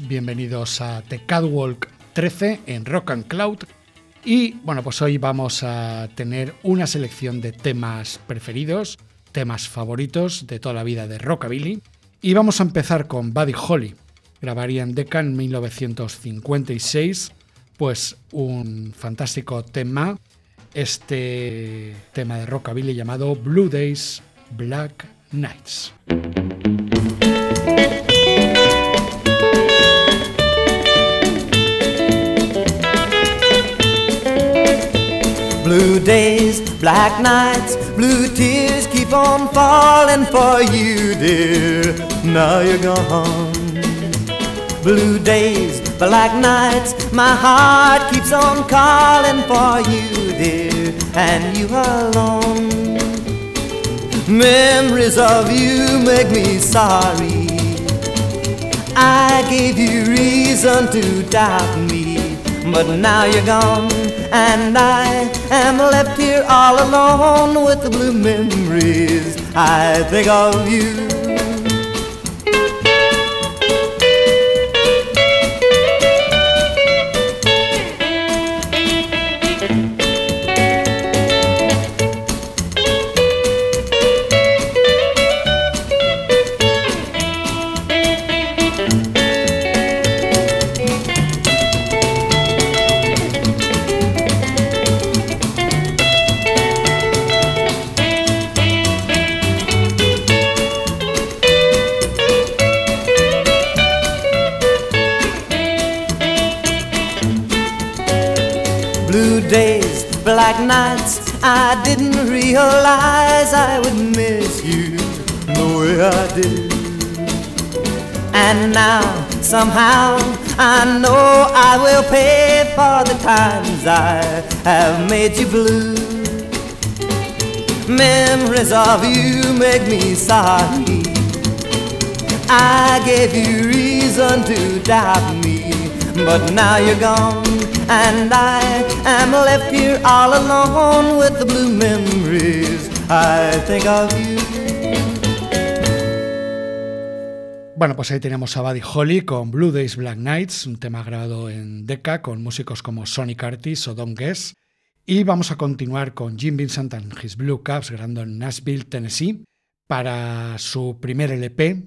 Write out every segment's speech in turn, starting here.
Bienvenidos a The Catwalk 13 en Rock and Cloud. Y bueno, pues hoy vamos a tener una selección de temas preferidos, temas favoritos de toda la vida de Rockabilly. Y vamos a empezar con Buddy Holly. Grabarían Decca en 1956, pues un fantástico tema, este tema de Rockabilly llamado Blue Days, Black Nights. Days, black nights, blue tears keep on falling for you, dear. Now you're gone. Blue days, black nights, my heart keeps on calling for you, dear, and you alone. Memories of you make me sorry. I gave you reason to doubt me, but now you're gone and I am left here all alone with the blue memories. I think of you. Nights I didn't realize I would miss you the way I did. And now somehow I know I will pay for the times I have made you blue. Memories of you make me sorry. I gave you reason to doubt me, but now you're gone and I am left here all alone with the blue memories. I think of you. Bueno, pues ahí tenemos a Buddy Holly con Blue Days Black Nights, un tema grabado en Decca con músicos como Sonic Artis o Don Guess. Y vamos a continuar con Jim Vincent and His Blue Caps grabando en Nashville, Tennessee, para su primer LP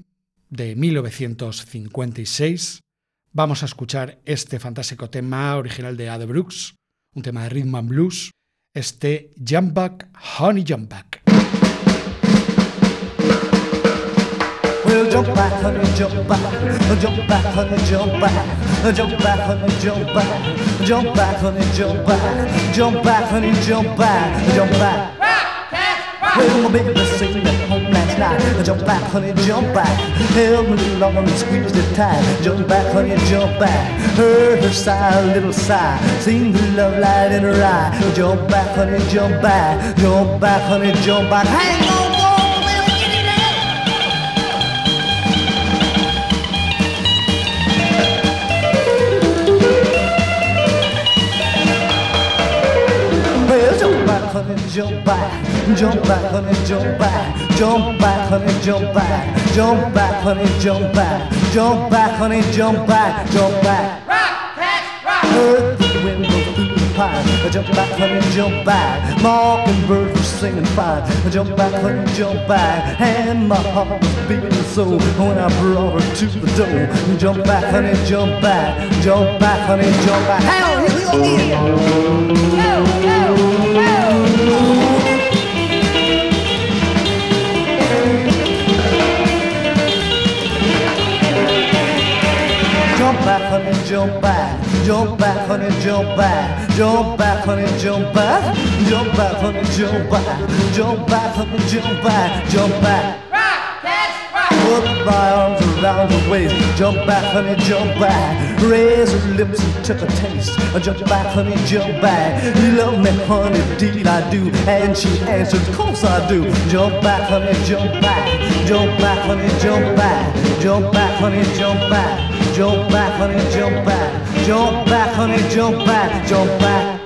de 1956 vamos a escuchar este fantástico tema original de Ade Brooks, un tema de rhythm and blues, este Jump Back, Honey Jump Back. Jump jump jump back. Well, my baby sing at home last night. Jump back, honey, jump back. Held me long and squeezed it tight. Jump back, honey, jump back. Heard her sigh, a little sigh. Seen the love light in her eye. Jump back, honey, jump back. Jump back, honey, jump back. Hang on. jump back, jump back, honey, jump back, jump back, honey, jump back, jump back, honey, jump back, jump back, honey, jump back, jump back. Rock, catch, rock. Heard the wind go through pie. Jump back, honey, jump back. Mockingbird was singing fine. Jump back, honey, jump back. And my heart was beating so when I brought her to the door. Jump back, honey, jump back. Jump back, honey, jump back. Hell, here we go again. Hell, jump back. Jump back, honey, jump back. Jump back, honey, jump back. Jump back, honey, jump back. Jump back, honey, jump back. Jump back. Put my arms around her waist. Jump back, honey, jump back. Raise her lips and took a taste. Jump back, honey, jump back. You love me, honey, deed I do. And she answered, course I do. Jump back, honey, jump back. Jump back, honey, jump back. Jump back, honey, jump back. Jump back, honey, jump back. Jump back, honey, jump back. Jump back.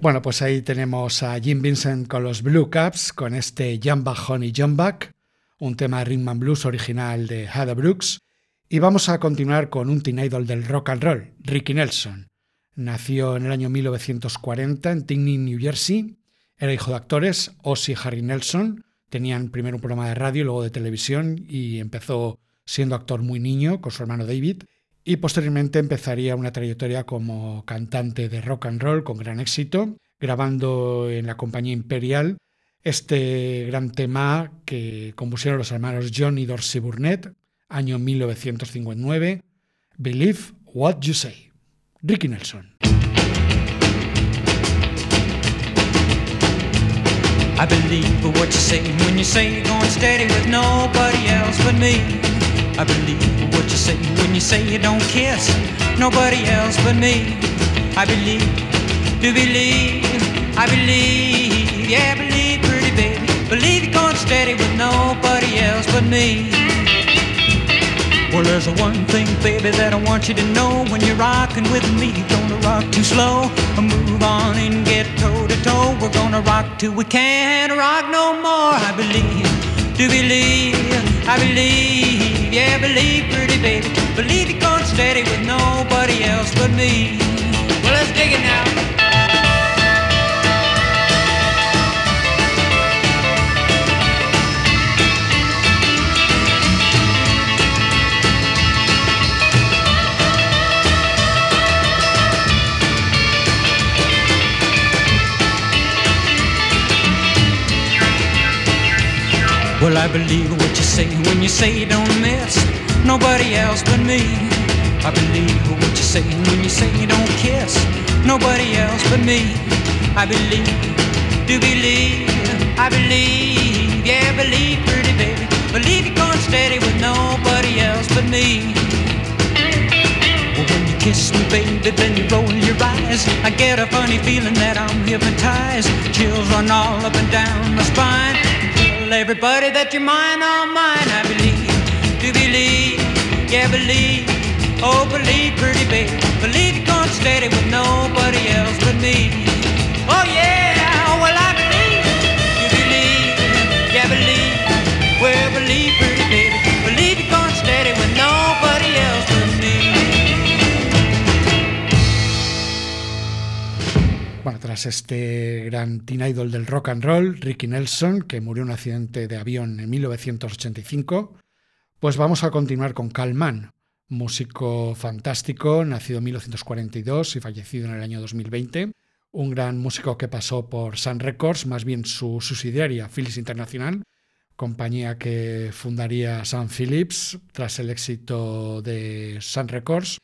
Bueno, pues ahí tenemos a Jim Vincent con los Blue Caps, con este Jump Back Honey Jump Back, un tema rhythm and blues original de Heather Brooks. Y vamos a continuar con un teen idol del rock and roll, Ricky Nelson. Nació en el año 1940 en Tingney, New Jersey. Era hijo de actores, Ozzy y Harry Nelson. Tenían primero un programa de radio y luego de televisión y empezó siendo actor muy niño con su hermano David y posteriormente empezaría una trayectoria como cantante de rock and roll con gran éxito, grabando en la compañía Imperial este gran tema que compusieron los hermanos John y Dorsey Burnett, año 1959, Believe What You Say. Ricky Nelson. I believe what you say when you say you're going steady with nobody else but me. I believe what you say when you say you don't kiss nobody else but me. I believe, do believe, I believe, yeah, believe, pretty baby. Believe you're going steady with nobody else but me. Well, there's one thing, baby, that I want you to know. When you're rocking with me, gonna rock too slow. Move on and get toe to toe. We're gonna rock till we can't rock no more. I believe, do believe, I believe, yeah, believe, pretty baby. Believe you're going steady with nobody else but me. Well, let's dig it now. I believe what you say when you say don't miss nobody else but me. I believe what you say when you say you don't kiss nobody else but me. I believe, do believe, I believe, yeah, believe, pretty baby. Believe you're going steady with nobody else but me. Well, when you kiss me, baby, then you roll your eyes. I get a funny feeling that I'm hypnotized. Chills run all up and down my spine. Tell everybody that you're mine, all mine. I believe, do believe, yeah, believe. Oh, believe, pretty baby. Believe you're going steady with nobody else but me. Oh, Bueno, tras este gran teen idol del rock and roll, Ricky Nelson, que murió en un accidente de avión en 1985, pues vamos a continuar con Carl Mann, músico fantástico, nacido en 1942 y fallecido en el año 2020, un gran músico que pasó por Sun Records, más bien su subsidiaria Philips International, compañía que fundaría Sun Phillips tras el éxito de Sun Records.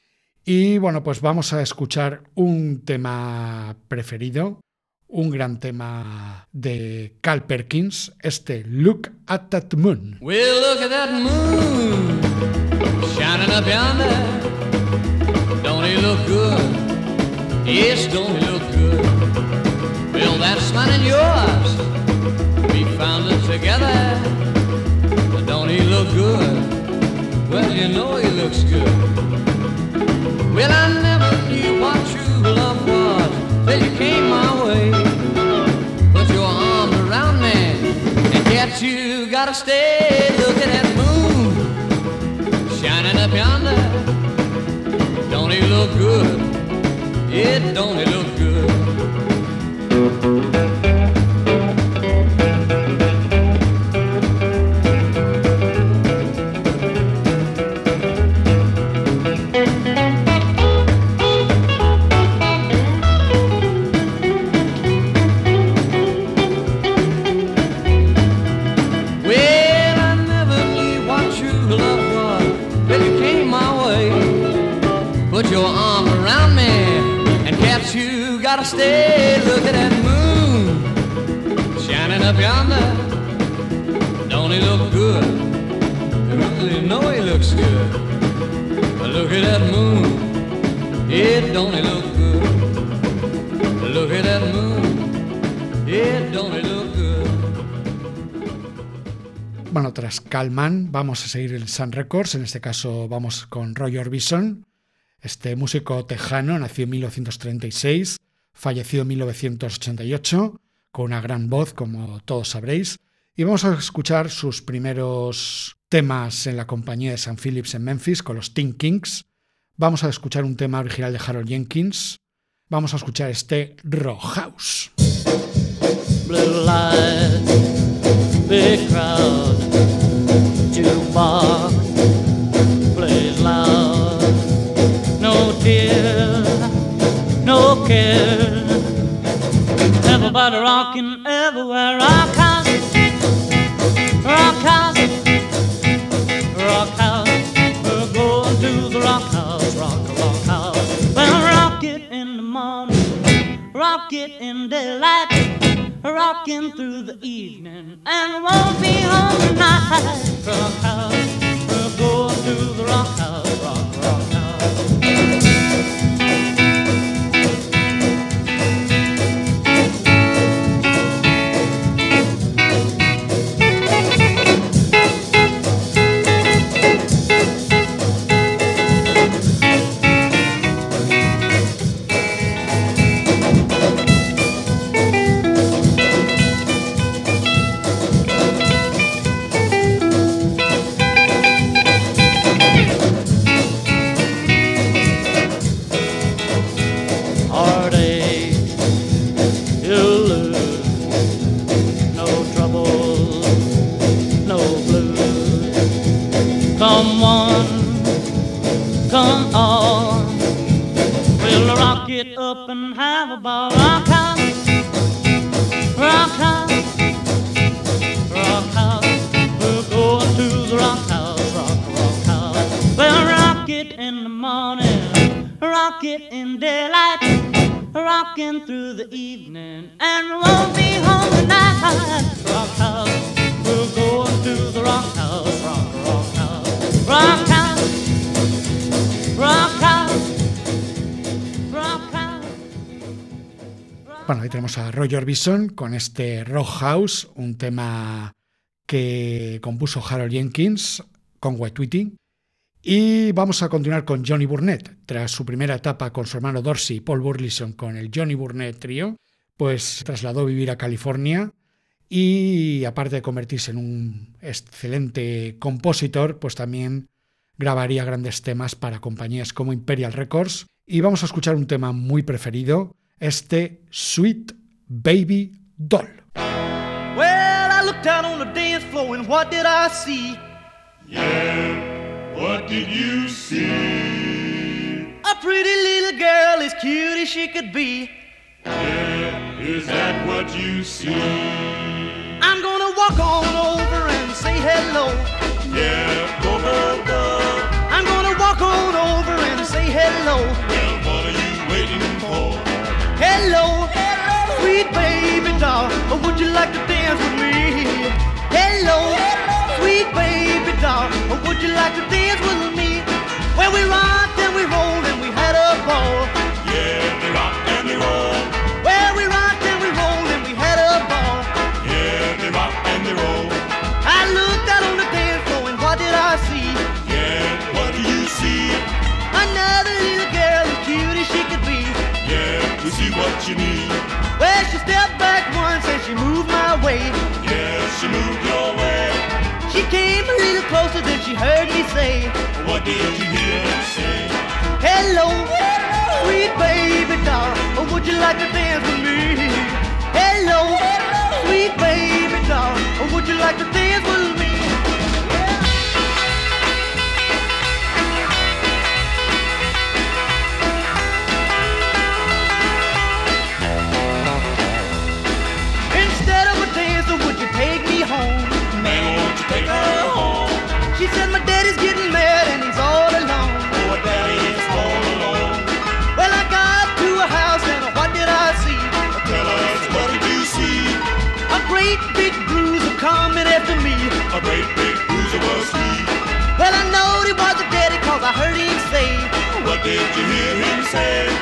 Y bueno, pues vamos a escuchar un tema preferido, un gran tema de Cal Perkins, este Look at That Moon. Well, look at that moon shining up yonder. Don't he look good? Yes, don't he look good? Well, that's mine and yours. We found it together. Don't he look good? Well, you know he looks good. Well, I never knew what true love was till you came my way. Put your arms around me, and yet you gotta stay. Look at that moon shining up yonder. Don't look look good. It don't it look good. At moon? Bueno, tras Calman vamos a seguir en Sun Records, en este caso vamos con Roy Orbison, este músico tejano, nació en 1936, falleció en 1988, con una gran voz, como todos sabréis, y vamos a escuchar sus primeros temas en la compañía de San Phillips en Memphis, con los Teen Kings. Vamos a escuchar un tema original de Harold Jenkins. Vamos a escuchar este Rock House. blue lights, big crowd, jukebox plays loud. No tears, no care. Everybody rocking everywhere. Rock house, rock house, rock house. We're going to the rock house, rock, rock house. Well, rock it in the morning, rock it in daylight rocking through the evening and won't be home tonight. Rock house, we're going to the rock house, rock, rock house. Roy Orbison con este Rock House, un tema que compuso Harold Jenkins con White Tweety. Y vamos a continuar con Johnny Burnett. Tras su primera etapa con su hermano Dorsey y Paul Burleson con el Johnny Burnett Trio, pues trasladó a vivir a California y aparte de convertirse en un excelente compositor, pues también grabaría grandes temas para compañías como Imperial Records. Y vamos a escuchar un tema muy preferido, este Sweet Baby Doll. Well, I looked out on the dance floor and what did I see? Yeah, what did you see? A pretty little girl as cute as she could be. Yeah, is that what you see? I'm gonna walk on over and say hello. Yeah, go, go, go. I'm gonna walk on over and say hello. Well, what are you waiting for? Hello, sweet doll. Would you like to dance with me? Hello, sweet baby doll. Would you like to dance with me? Well, we rocked and we rolled and we had a ball. Yeah, they rock and they roll. Well, we rocked and we rolled and we had a ball. Yeah, they rock and they roll. I looked out on the dance floor and what did I see? Yeah, what do you see? Another little girl as cute as she could be. Yeah, we see what you need. Well, she stepped back once and she moved my way. Yeah, she moved your way. She came a little closer than she heard me say. What did you hear me say? Hello, sweet baby doll. Oh, would you like to dance with me? Hello, sweet baby doll. Oh, would you like to dance with me? I heard him say, What did you hear him say?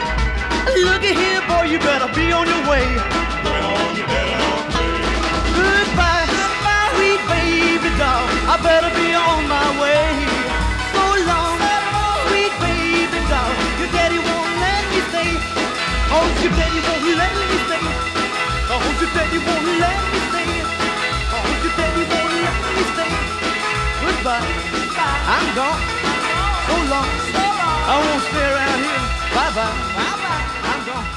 Looky here, boy, you better be on your way. Well, you better pray. Goodbye, sweet baby doll. I better be on my way. So long, sweet baby doll. Your daddy won't let me stay. Oh, your daddy won't let me stay. Oh, your daddy won't let me stay. Oh, your daddy won't let me stay. Goodbye, I'm gone. So long, I won't stay around here. Bye bye, bye bye. I'm gone.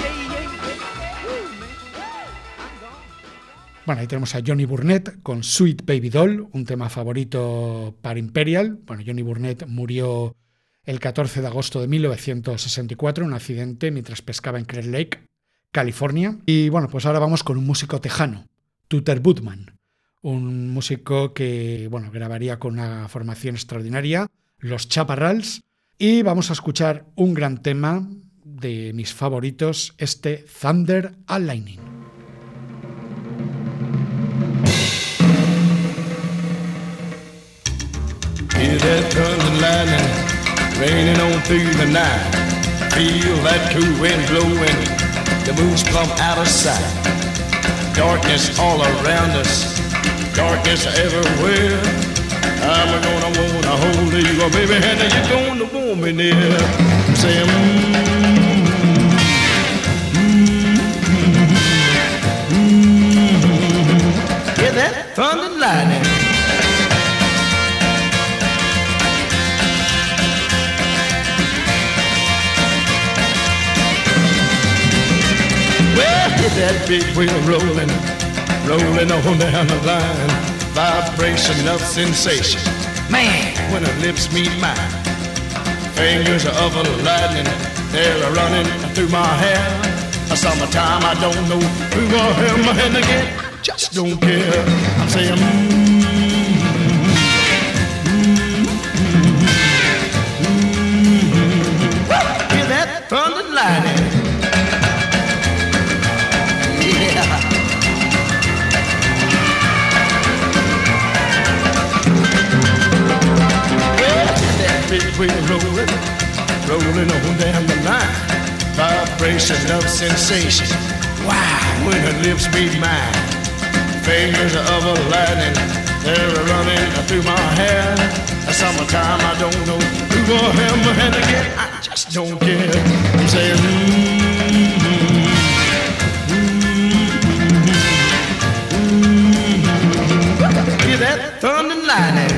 Yeah, yeah, yeah. Woo, man. I'm gone. Bueno, ahí tenemos a Johnny Burnett con Sweet Baby Doll, un tema favorito para Imperial. Bueno, Johnny Burnett murió el 14 de agosto de 1964 en un accidente mientras pescaba en Clear Lake, California. Y bueno, pues ahora vamos con un músico tejano, Tuter Budman, un músico que bueno, grabaría con una formación extraordinaria, los Chaparrals, y vamos a escuchar un gran tema de mis favoritos, este Thunder and Lightning. Hear that thunder lightning raining on through the night. Feel that cool wind blowing, the moon's plumb out of sight. Darkness all around us, darkness everywhere. I'm gonna wanna hold you, oh, baby, and you're gonna want me near. Say, mm, mm, mm, mm, Hear that thunder lightning. Well, hit that big wheel rolling, rolling on down the line. Vibration of sensation. Man, when her lips meet mine. Fingers are of a lightning, they're running through my hair. Summertime, I don't know who I am, and again, just don't care. I'm saying, mm, mm, mm, mm hear that thunder lightning. Big wheel rolling, rolling on down the line. Vibration of sensation. Wow, when her lips meet mine. Fingers of a lightning, they're running through my hair. Summertime, I don't know who I am, and again, I just don't care. I'm saying, mm Hear that thunder lightning.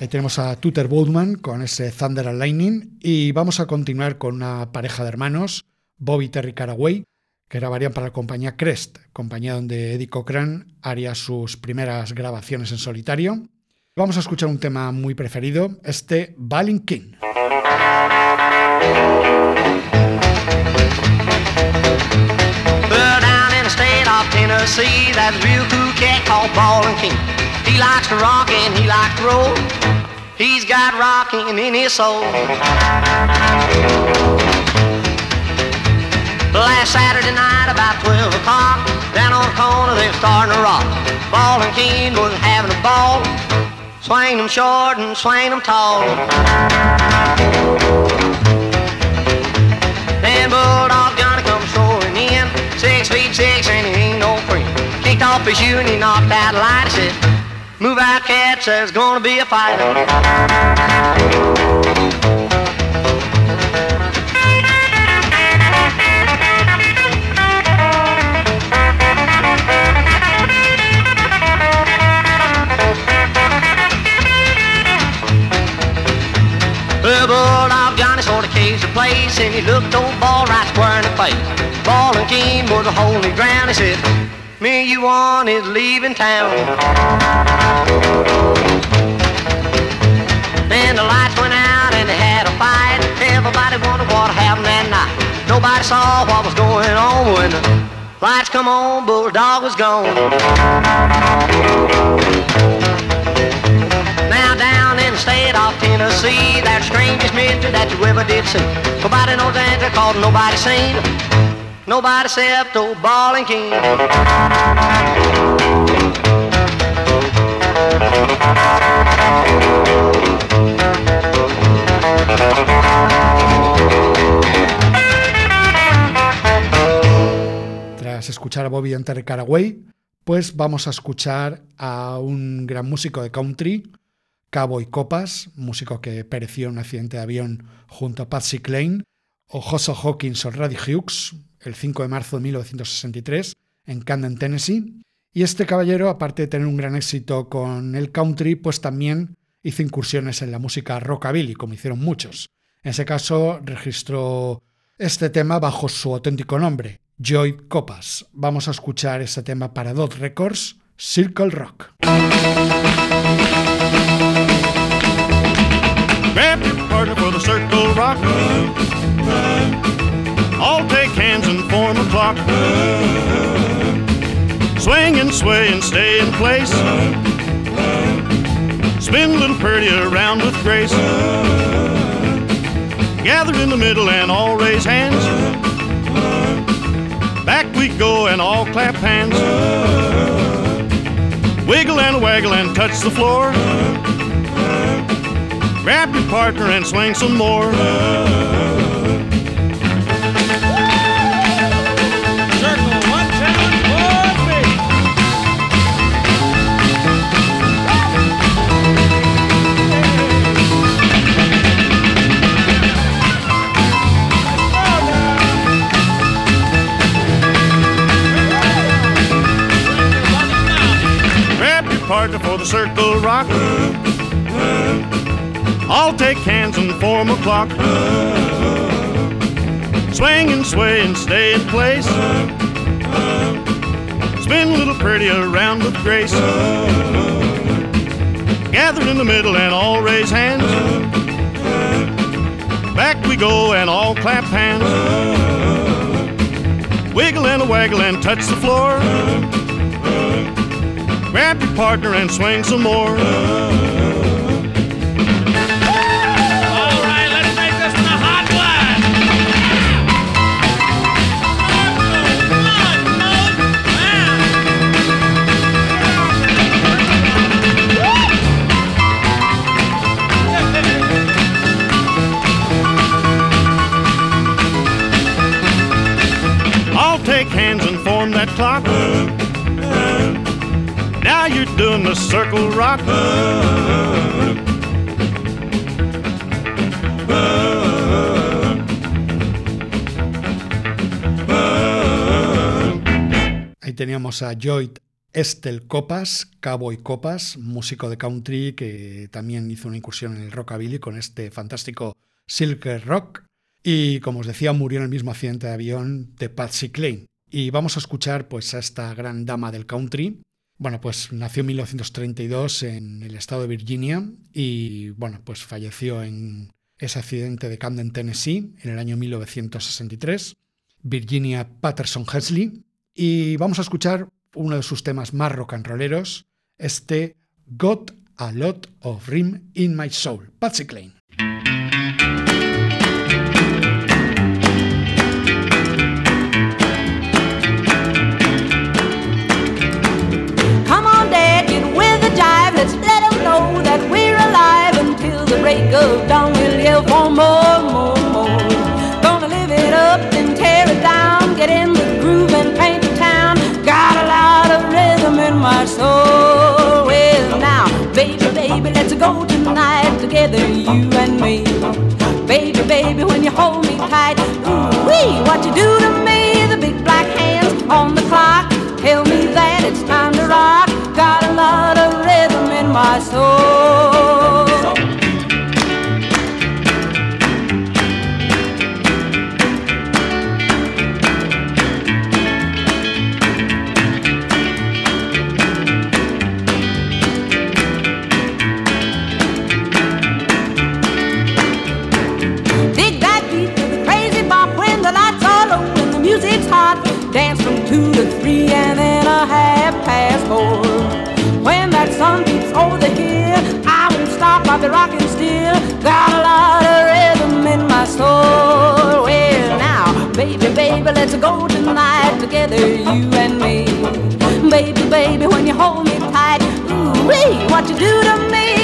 Ahí tenemos a Tuter Boldman con ese Thunder and Lightning y vamos a continuar con una pareja de hermanos, Bobby y Terry Caraway, que grabarían para la compañía Crest, compañía donde Eddie Cochran haría sus primeras grabaciones en solitario. Vamos a escuchar un tema muy preferido, este Balin King. Tennessee, that's real cool cat called Ballin' Keen. He likes to rock and he likes to roll. He's got rockin' in his soul. Last Saturday night, about 12 o'clock, down on the corner they were starting to rock. Ballin' Keen was having a ball. Swing them short and swing them tall. Then Bulldog six and he ain't no friend. Kicked off his shoe and he knocked out a light. He said, "Move out, cats, there's gonna be a fight." Caged the place, and he looked old Ball right square in the face. Ball and Keen was a holy ground. He said, me and you want is leaving town. Then the lights went out and they had a fight. Everybody wondered what happened that night. Nobody saw what was going on when the lights come on, Bulldog was gone. State of Tennessee, that strangest mystery that you ever did see. Nobody knows the answer cause nobody seen. Nobody except old Ball and King. Tras escuchar a Bobby Enter Caraway, pues vamos a escuchar a un gran músico de country, Cowboy Copas, músico que pereció en un accidente de avión junto a Patsy Cline, o Josso Hawkins o Raddy Hughes, el 5 de marzo de 1963, en Camden, Tennessee. Y este caballero, aparte de tener un gran éxito con el country, pues también hizo incursiones en la música rockabilly, como hicieron muchos. En ese caso, registró este tema bajo su auténtico nombre, Joy Copas. Vamos a escuchar este tema para Dot Records, Circle Rock. Your partner for the circle rock. All take hands and form a clock. Swing and sway and stay in place. Spin little pretty around with grace. Gather in the middle and all raise hands. Back we go and all clap hands. Wiggle and waggle and touch the floor. Grab your partner and swing some more. Circle one, two, four, three. Grab your partner for the circle rock. I'll take hands and form a clock. Swing and sway and stay in place. Spin a little pretty around with grace. Gather in the middle and all raise hands. Back we go and all clap hands. Wiggle and a waggle and touch the floor. Grab your partner and swing some more. Now you're doing the circle rock. Ahí teníamos a Joy Estel Copas, Cowboy Copas, músico de country que también hizo una incursión en el rockabilly con este fantástico Silk Rock. Y como os decía, murió en el mismo accidente de avión de Patsy Cline. Y vamos a escuchar pues a esta gran dama del country. Bueno, pues nació en 1932 en el estado de Virginia y bueno, pues falleció en ese accidente de Camden, Tennessee, en el año 1963. Virginia Patterson Hesley. Y vamos a escuchar uno de sus temas más rock and rolleros, este Got a Lot of Rim in My Soul, Patsy Cline. Lot what you do to me?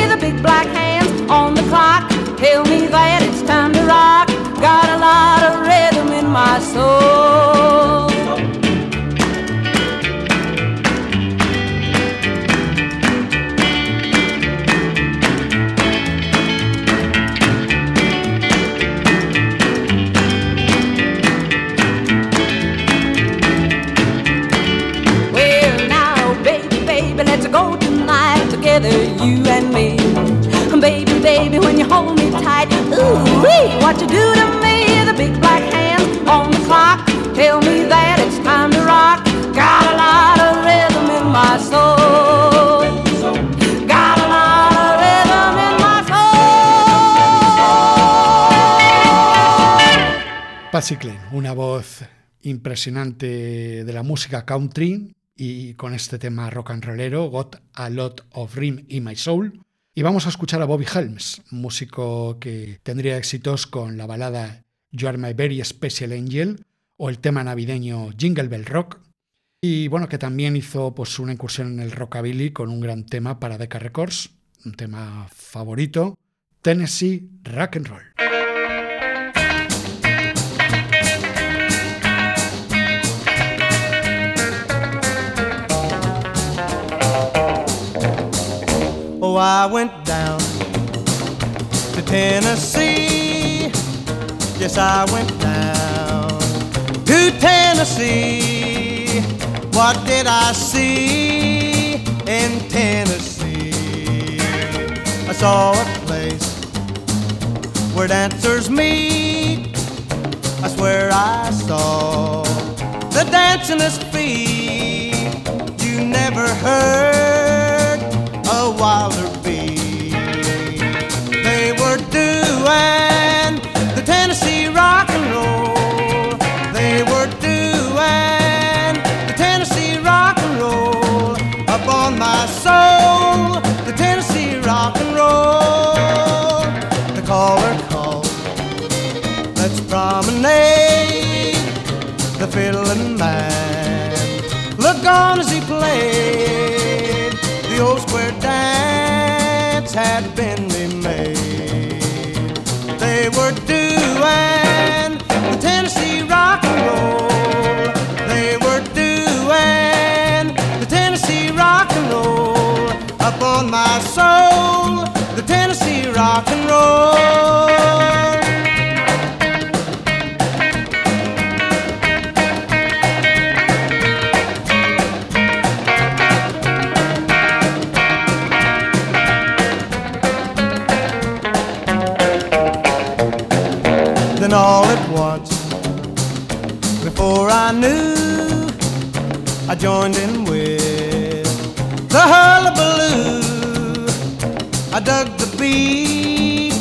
Impresionante de la música country y con este tema rock and rollero, Got a Lot of Rim in My Soul. Y vamos a escuchar a Bobby Helms, músico que tendría éxitos con la balada You Are My Very Special Angel o el tema navideño Jingle Bell Rock. Y bueno, que también hizo pues, una incursión en el rockabilly con un gran tema para Decca Records, un tema favorito, Tennessee Rock and Roll. I went down to Tennessee. Yes, I went down to Tennessee. What did I see in Tennessee? I saw a place where dancers meet. I swear I saw the dancingest feet you never heard a wilder beat. They were doing the Tennessee rock and roll. They were doing the Tennessee rock and roll. Up on my soul, the Tennessee rock and roll. The caller called. Let's promenade the fiddling man. Look on as he played. Old square dance had been remade. They were I joined in with the hullabaloo. I dug the beat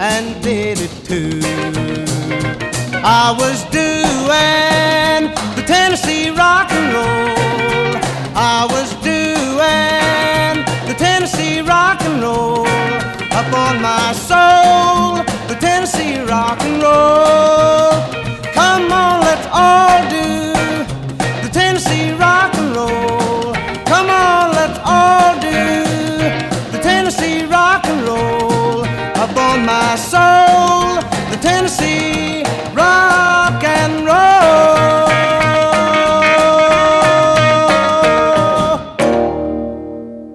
and did it too. I was doing the Tennessee rock and roll. I was doing the Tennessee rock and roll. Up on my soul, the Tennessee rock and roll. Come on, let's all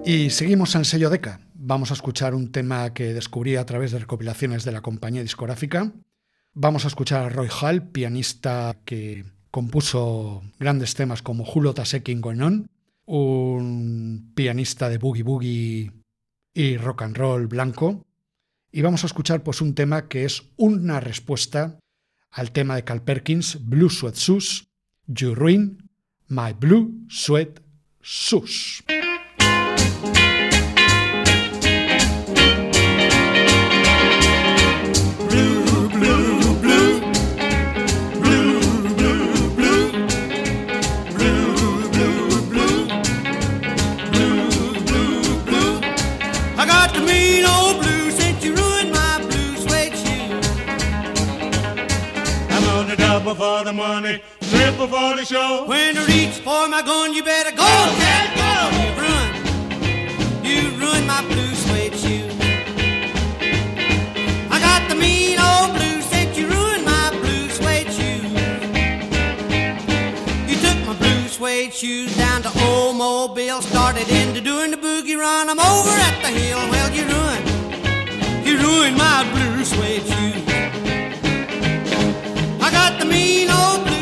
Y seguimos en sello Deca. Vamos a escuchar un tema que descubrí a través de recopilaciones de la compañía discográfica. Vamos a escuchar a Roy Hall, pianista que compuso grandes temas como Julo Tasekin Gonon, un pianista de boogie boogie y rock and roll blanco. Y vamos a escuchar pues un tema que es una respuesta al tema de Cal Perkins, Blue Sweat Shoes, You Ruin My Blue Sweat Shoes. for the money, triple for the show. When I reach for my gun, you better go, go cat, go. You run, you ruin my blue suede shoes. I got the mean old blues that you ruined my blue suede shoes. You took my blue suede shoes down to Old Mobile, started into doing the boogie run. I'm over at the hill, well you ruined, you ruined my blue suede shoes mean old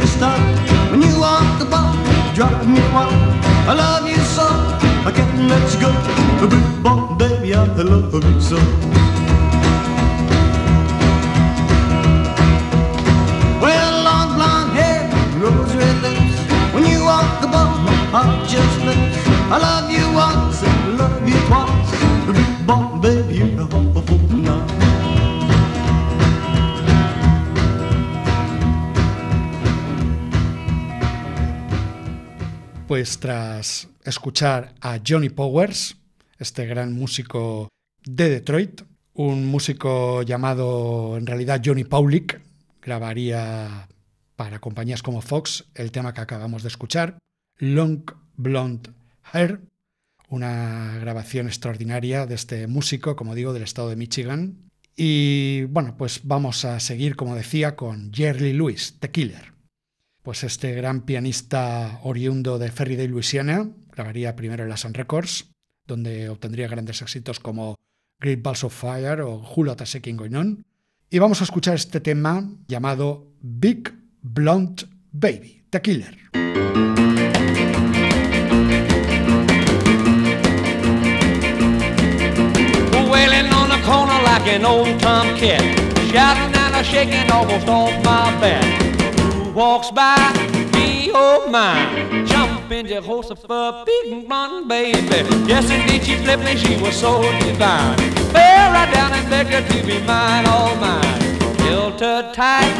you stop when you walk the ball. drop me wild. I love you so. I can't let you go. Blue ball, baby, I love you so. Well, long blonde hair, rose red lips. When you walk the ball, my heart just lifts. I love you once, I love you. Pues tras escuchar a Johnny Powers, este gran músico de Detroit, un músico llamado en realidad Johnny Paulik, grabaría para compañías como Fox el tema que acabamos de escuchar, Long Blonde Hair, una grabación extraordinaria de este músico, como digo, del estado de Michigan. Y bueno, pues vamos a seguir, como decía, con Jerry Lewis, The Killer. Pues este gran pianista oriundo de Ferry Louisiana, grabaría primero en la Sun Records, donde obtendría grandes éxitos como Great Balls of Fire o Hula Tasekin Goinon. Y vamos a escuchar este tema llamado Big Blonde Baby, The Killer. On. Walks by? Me, oh my, jumping Jehoshaphat, big blonde baby. Yes, indeed, she flipped me, she was so divine. Fell right down and begged her to be mine, all mine. Held her tight,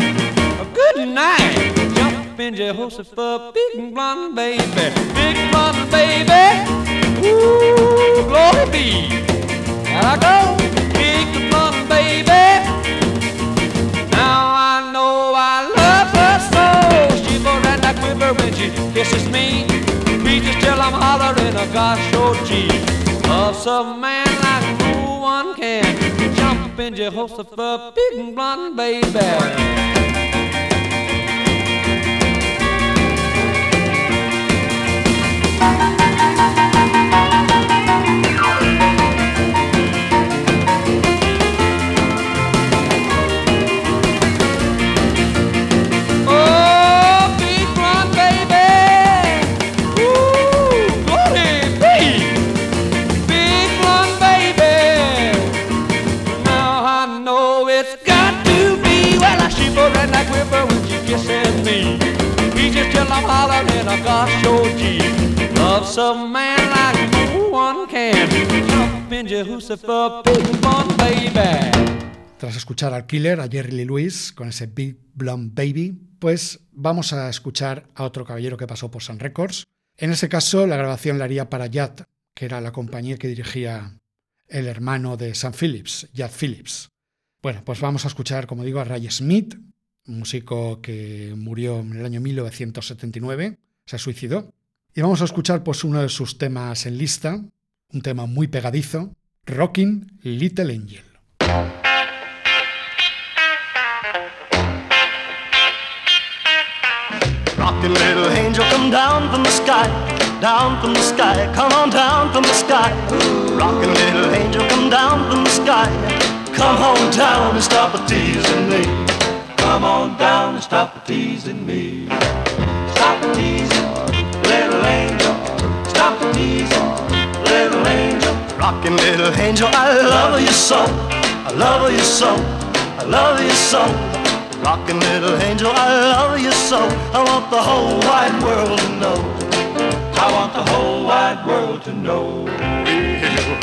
a good night. Jumping Jehoshaphat, big blonde baby, big blonde baby. Ooh, glory be. There I go, big blonde baby. And when she kisses me. Preaches till I'm hollering a gosh, oh gee. Love some man like no one can. Jump in Jehoshaphat, big blonde baby. Tras escuchar al Killer, a Jerry Lee Lewis, con ese Big Blonde Baby, pues vamos a escuchar a otro caballero que pasó por Sun Records. En ese caso, la grabación la haría para Yad, que era la compañía que dirigía el hermano de Sam Phillips, Yad Phillips. Bueno, pues vamos a escuchar, como digo, a Ray Smith, un músico que murió en el año 1979, se suicidó. Y vamos a escuchar pues uno de sus temas en lista, un tema muy pegadizo, Rocking Little Angel. Rockin' little angel, come down from the sky, down from the sky, come on down from the sky. Rockin' little angel, come down from the sky, come on down and stop teasing me. Come on down and stop teasing me. Angel. Rockin' little angel, I love you so. I love you so. I love you so. Rockin' little angel, I love you so. I want the whole wide world to know. I want the whole wide world to know.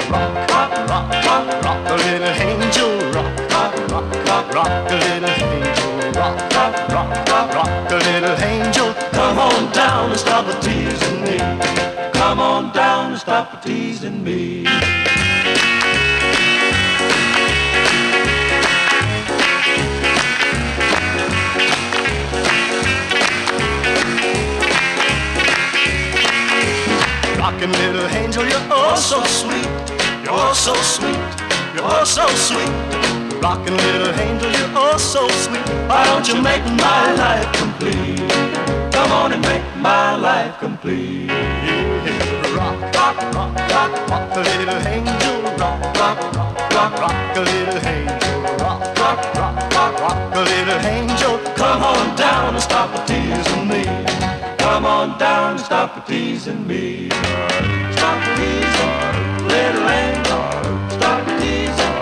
Rock, rock, rock, rock, rock, little angel. Down and stop teasing me. Come on down and stop teasing me. Rockin' little angel, you're oh so sweet. You're so sweet. You're so sweet. Rockin' little angel, you're oh so sweet. Why don't you make my life complete? Come on and make my life complete. Rock, rock, rock, rock, rock, a little angel. Rock, rock, rock, rock, rock, a little angel. Rock, rock, rock, rock, rock, a little angel. Come on down and stop a teasing me. Come on down and stop teasing me. Stop teasing, little angel. Stop teasing,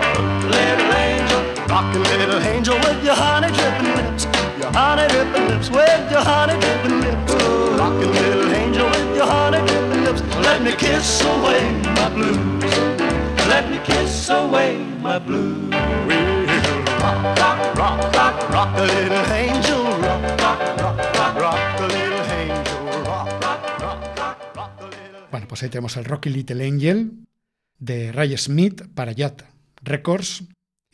little angel. Rockin' little angel with your honey dripping with your honey lips. Let me kiss away my blues. Let me kiss away my blues. Bueno, pues ahí tenemos el Rocky Little Angel, de Ray Smith para Yacht Records.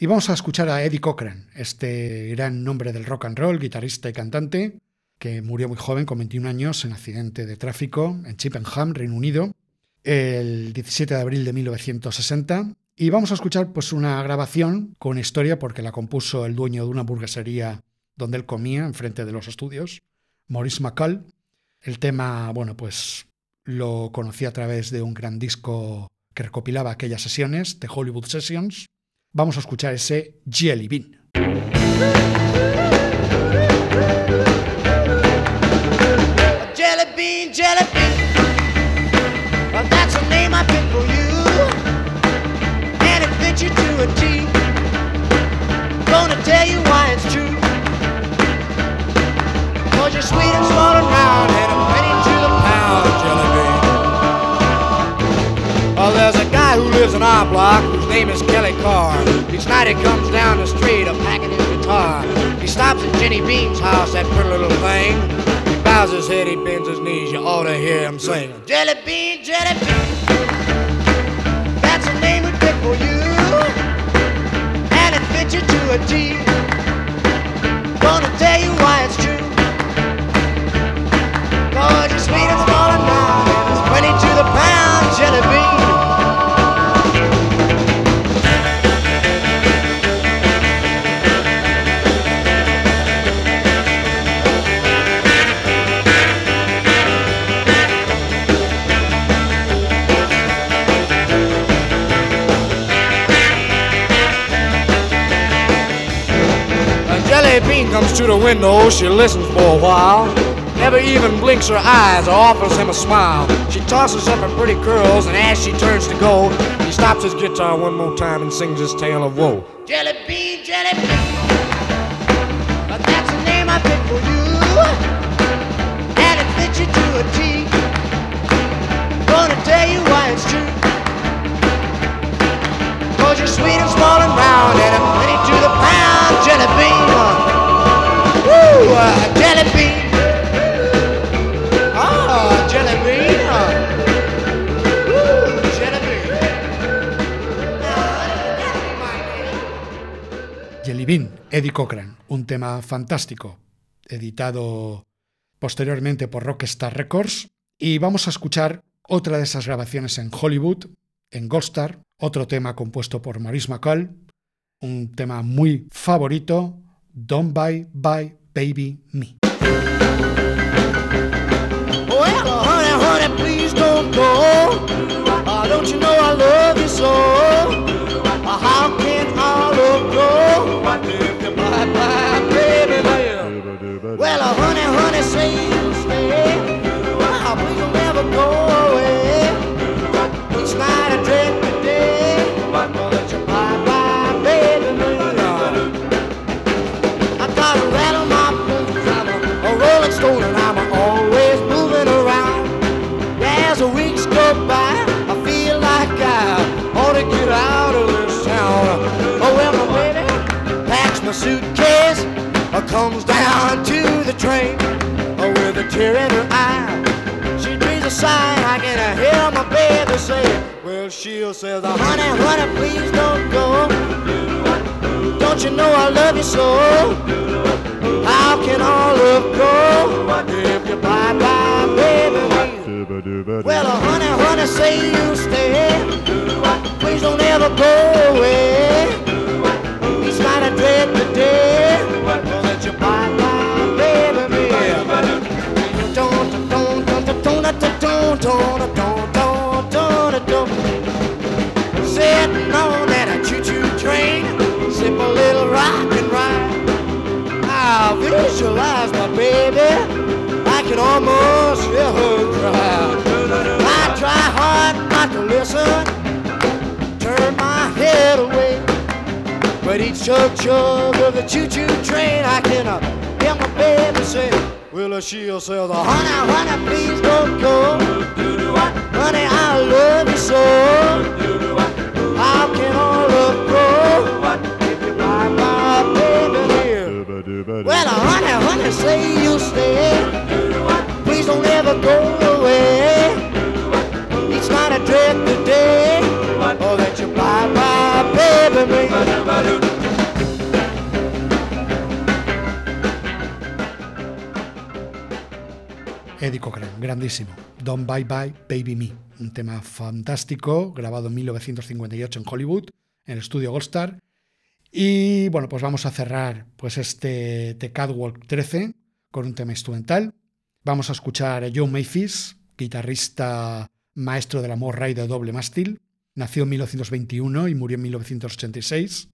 Y vamos a escuchar a Eddie Cochran, este gran nombre del rock and roll, guitarrista y cantante, que murió muy joven, con 21 años, en accidente de tráfico en Chippenham, Reino Unido, el 17 de abril de 1960. Y vamos a escuchar pues, una grabación con historia, porque la compuso el dueño de una hamburguesería donde él comía, enfrente de los estudios, Maurice McCall. El tema, bueno, pues lo conocí a través de un gran disco que recopilaba aquellas sesiones, de Hollywood Sessions. Vamos a escuchar ese Jelly Bean. Jelly bean, jelly bean. Well, that's the name I picked for you. And it fits you to a T. Gonna tell you why it's you're sweet and small and round and a penny to the pound, jelly bean. Well, there's a guy who lives in our block name is Kelly Carr. Each night he comes down the street a packing his guitar. He stops at Jenny Bean's house, that pretty little thing. He bows his head, he bends his knees, you ought to hear him sing. Jelly bean, jelly bean. That's the name we pick for you. And it fits you to a T. Gonna tell you why it's true. Cause you're sweet comes to the window, she listens for a while. Never even blinks her eyes or offers him a smile. She tosses up her pretty curls, and as she turns to go, he stops his guitar one more time and sings his tale of woe. Jelly bean, jelly bean. But that's the name I picked for you. And it fits you to a T. Gonna tell you why it's true. Cause you're sweet and small and round, and a penny to the pound, jelly bean. Ah. Jelly Bean, Eddie Cochran, un tema fantástico, editado posteriormente por Rockstar Records. Y vamos a escuchar otra de esas grabaciones en Hollywood, en Goldstar, otro tema compuesto por Maurice McCall, un tema muy favorito, Don't Buy, Buy, Baby Me. Well, honey, honey, please don't go. Uh, don't you know I love you so? Uh, how can our love go? If you bye bye, baby, baby. Well, uh, honey, honey, say baby suitcase, or comes down to the train, oh, with a tear in her eye. She breathes a sigh, I can hear my baby say, Well, she'll say, Honey, honey, please don't go. Don't you know I love you so? How can all love go if you bye bye, baby? Well, uh, honey, honey, say you stay. Please don't ever go away. The day you bye bye, baby. Don't, don't, don't, don't, don't, don't, don't, don't, don't, don't, don't. Sitting on that choo-choo train, little rock and. I visualize my baby. I can almost hear her cry. I try hard not to listen, turn my head away. But each chug chug of the choo choo train, I can uh, hear my baby say, Well, uh, she'll say, the honey, honey, please don't go. Honey, I love you so. How can all love go if you buy my baby here? Well, uh, honey, honey, say you'll stay. Please don't ever go away. Each night I dread the day. Oh, Eddie Cochran, grandísimo. Don't Bye Bye Baby Me, un tema fantástico, grabado en 1958 en Hollywood, en el estudio Goldstar. Y bueno, pues vamos a cerrar pues este The Catwalk 13 con un tema instrumental. Vamos a escuchar a John Mayfis, guitarrista maestro del amor rey de doble mástil. Nació en 1921 y murió en 1986.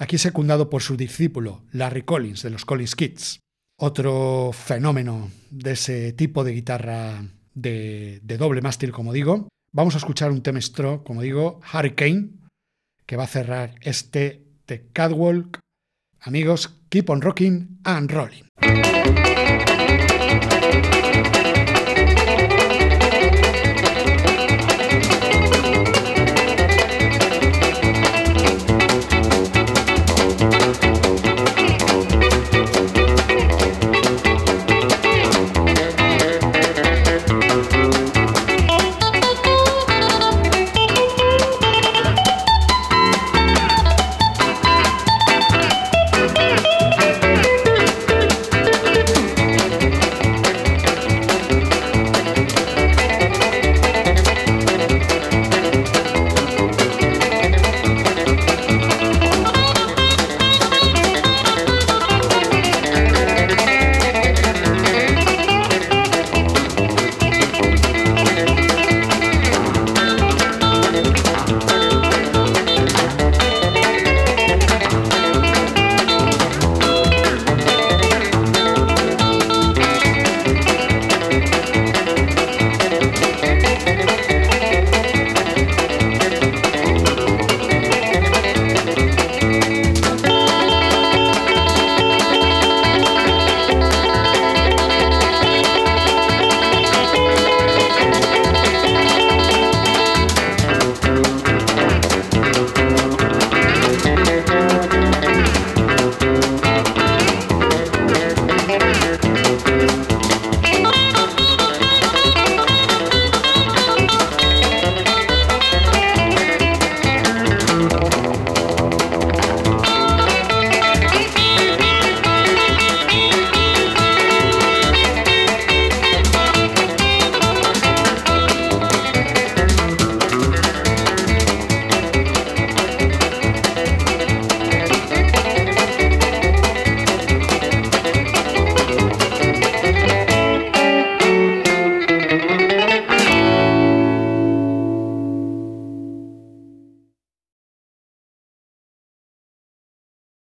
Aquí secundado por su discípulo Larry Collins de los Collins Kids, otro fenómeno de ese tipo de guitarra de, doble mástil, como digo. Vamos a escuchar un temestro, como digo, Hurricane, que va a cerrar este The Catwalk. Amigos, keep on rocking and rolling.